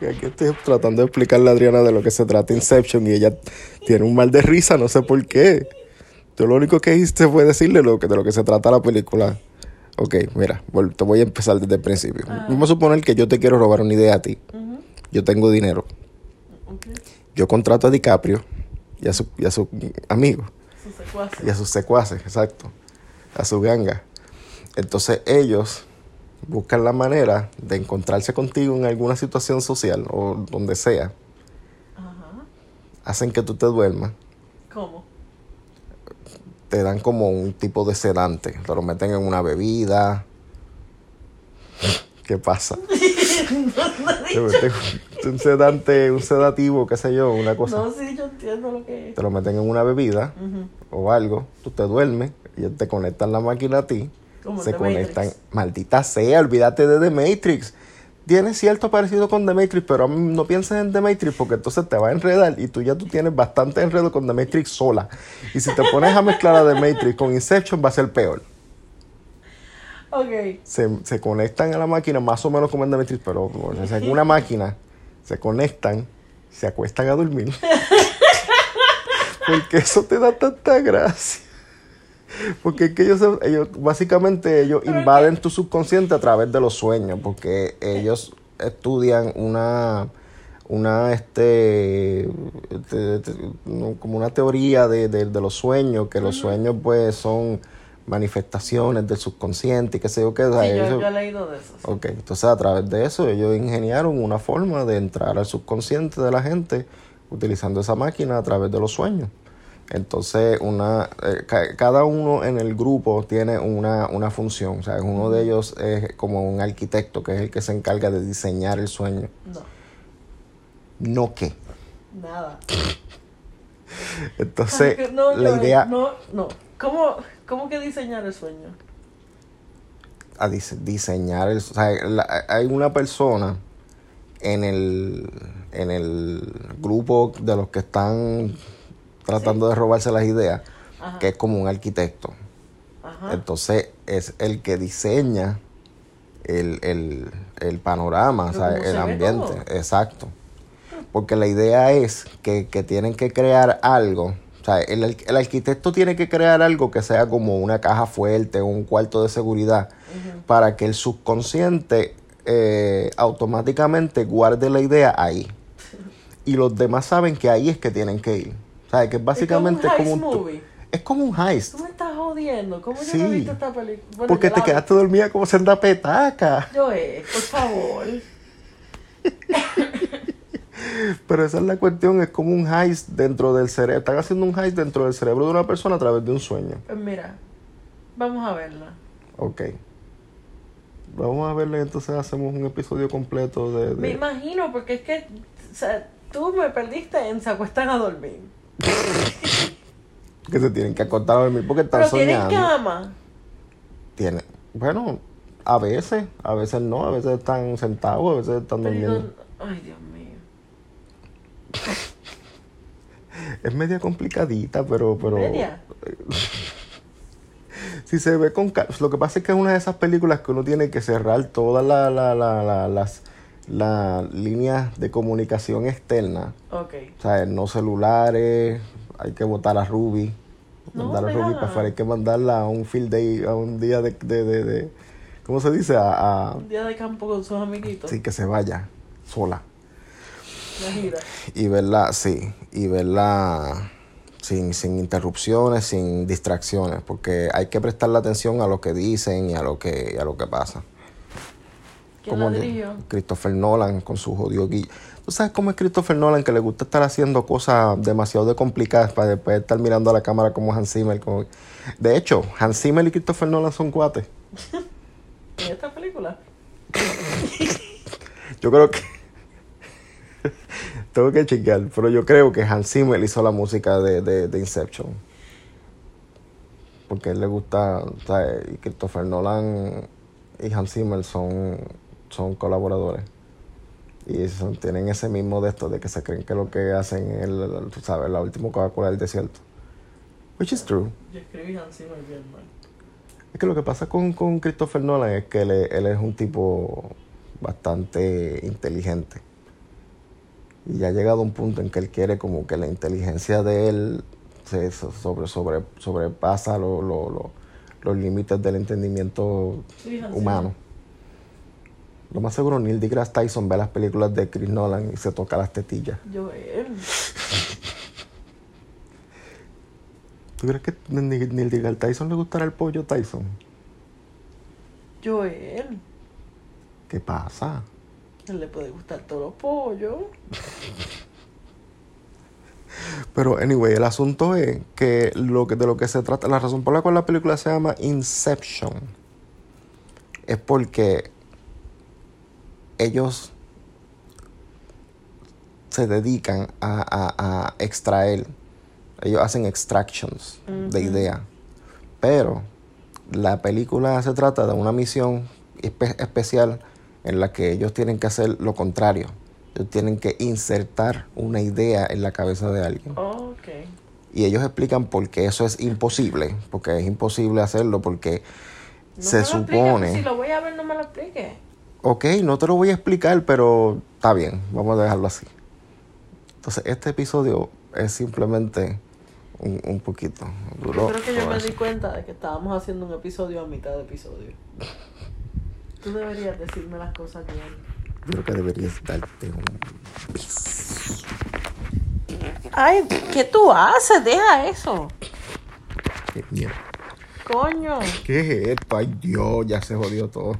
Que aquí estoy tratando de explicarle a Adriana de lo que se trata Inception y ella tiene un mal de risa, no sé por qué. Yo lo único que hice fue decirle lo que, de lo que se trata la película. Ok, mira, te voy a empezar desde el principio. Vamos a suponer que yo te quiero robar una idea a ti. Yo tengo dinero. Yo contrato a DiCaprio y a su, y a su amigo. Sus secuaces. y a sus secuaces, exacto, a su ganga. Entonces ellos buscan la manera de encontrarse contigo en alguna situación social o donde sea. Ajá. Hacen que tú te duermas, ¿Cómo? te dan como un tipo de sedante, te lo meten en una bebida. ¿Qué pasa? Te meten un sedante, un sedativo, qué sé yo, una cosa. No, sí, yo entiendo lo que es. Te lo meten en una bebida o algo, tú te duermes, ellos te conectan la máquina a ti Como se The conectan. Matrix. Maldita sea, olvídate de The Matrix. Tiene cierto parecido con The Matrix, pero no pienses en The Matrix porque entonces te va a enredar y tú ya tú tienes bastante enredo con The Matrix sola. Y si te pones a mezclar a The Matrix con Inception va a ser peor. Ok. Se, se conectan a la máquina más o menos como en The Matrix, pero o sea, en una máquina se conectan, se acuestan a dormir. Porque eso te da tanta gracia. Porque es que ellos, ellos básicamente ellos invaden tu subconsciente a través de los sueños, porque ellos estudian una una este te- te- no, como una teoría de, de- de los sueños, que los sueños pues son manifestaciones del subconsciente y qué sé yo qué. o sea, Sí, yo, ellos- yo he leído de eso. sí. Ok, entonces a través de eso ellos ingeniaron una forma de entrar al subconsciente de la gente utilizando esa máquina a través de los sueños. Entonces, una, eh, ca- cada uno en el grupo tiene una, una función. O sea, uno de ellos es como un arquitecto, que es el que se encarga de diseñar el sueño. No, No qué. nada. Entonces, no, la no, idea No, no. ¿Cómo, ¿Cómo que diseñar el sueño? a dise- diseñar el, o sea, hay una persona en el en el grupo de los que están tratando de robarse las ideas Ajá. que es como un arquitecto Ajá. entonces es el que diseña el, el, el panorama o sea, el ambiente todo. exacto porque la idea es que, que tienen que crear algo o sea, el, el arquitecto tiene que crear algo que sea como una caja fuerte o un cuarto de seguridad para que el subconsciente eh, automáticamente guarde la idea ahí. Y los demás saben que ahí es que tienen que ir. O sea, que básicamente es como como un un, heist movie. es como un heist. Tú me estás jodiendo. ¿Cómo yo Sí. no he visto esta película? Bueno, porque te vi. quedaste dormida como senda petaca. Yo es, por favor. Pero esa es la cuestión, es como un heist dentro del cerebro. Están haciendo un heist dentro del cerebro de una persona a través de un sueño. Pues mira, vamos a verla. Ok. Vamos a verle, entonces hacemos un episodio completo de... de- Me imagino, porque es que o sea, tú me perdiste en se acuestan a dormir. Que se tienen que acostar a dormir porque están Pero tienen soñando. cama. Tiene, bueno, a veces, a veces no, a veces están sentados, a veces están Pero, durmiendo. ay, Dios mío. Es media complicadita, pero, pero ¿Media? si se ve con lo que pasa es que es una de esas películas que uno tiene que cerrar todas la- la- las las líneas de comunicación externa, Ok. o sea, no celulares, hay que votar a Ruby, No, mandar a Ruby para afuera, hay que mandarla a un field day, a un día de, de, de, de- ¿cómo se dice? A, a- Un día de campo con sus amiguitos. sí, que se vaya sola. La gira. Y verla, sí, y verla sin, sin interrupciones, sin distracciones, porque hay que prestarle atención a lo que dicen y a lo que, y a lo que pasa. ¿Quién la Como? Christopher Nolan con su jodido guillo. ¿Tú sabes cómo es Christopher Nolan? Que le gusta estar haciendo cosas demasiado de complicadas para después estar mirando a la cámara como Hans Zimmer. como- De hecho, Hans Zimmer y Christopher Nolan son cuates. ¿En esta película? Yo creo que. Tengo que chequear, pero yo creo que Hans Zimmer hizo la música de, de, de Inception. Porque a él le gusta. o sea, y Christopher Nolan y Hans Zimmer son, son colaboradores. Y son- tienen ese mismo de esto, de que se creen que lo que hacen es, el- el- tú sabes, la última Coca-Cola del desierto. Which is true. Yo escribí Hans Zimmer bien mal. Es que lo que pasa con, con Christopher Nolan es que él, es- él es un tipo bastante inteligente. Y ya ha llegado un punto en que él quiere como que la inteligencia de él se sobre, sobre, sobrepasa lo, lo, lo, los límites del entendimiento Sí, humano. Lo más seguro, Neil deGrasse Tyson ve las películas de Chris Nolan y se toca las tetillas. Joel. ¿Tú crees que Neil deGrasse Tyson le gustará el pollo Tyson? Joel. ¿Qué pasa? Él le puede gustar todos los pollos. Pero, anyway, el asunto es que, lo que de lo que se trata, la razón por la cual la película se llama Inception es porque ellos se dedican a, a- a extraer, ellos hacen extractions de Ujú. ideas. Pero la película se trata de una misión espe- especial en la que ellos tienen que hacer lo contrario. Ellos tienen que insertar una idea en la cabeza de alguien. Y ellos explican por qué eso es imposible. Porque es imposible hacerlo porque No se me lo expliques, supone... Si lo voy a ver, no me lo explique. Ok, no te lo voy a explicar, pero está bien, vamos a dejarlo así. Entonces, este episodio es simplemente un, un poquito Yo duro. creo que yo me di cuenta de que estábamos haciendo un episodio a mitad de episodio. Tú deberías decirme las cosas bien. Yo creo que deberías darte un beso. Ay, ¿qué tú haces? Deja eso. Qué mierda. Coño. ¿Qué es esto? Ay, Dios, ya se jodió todo.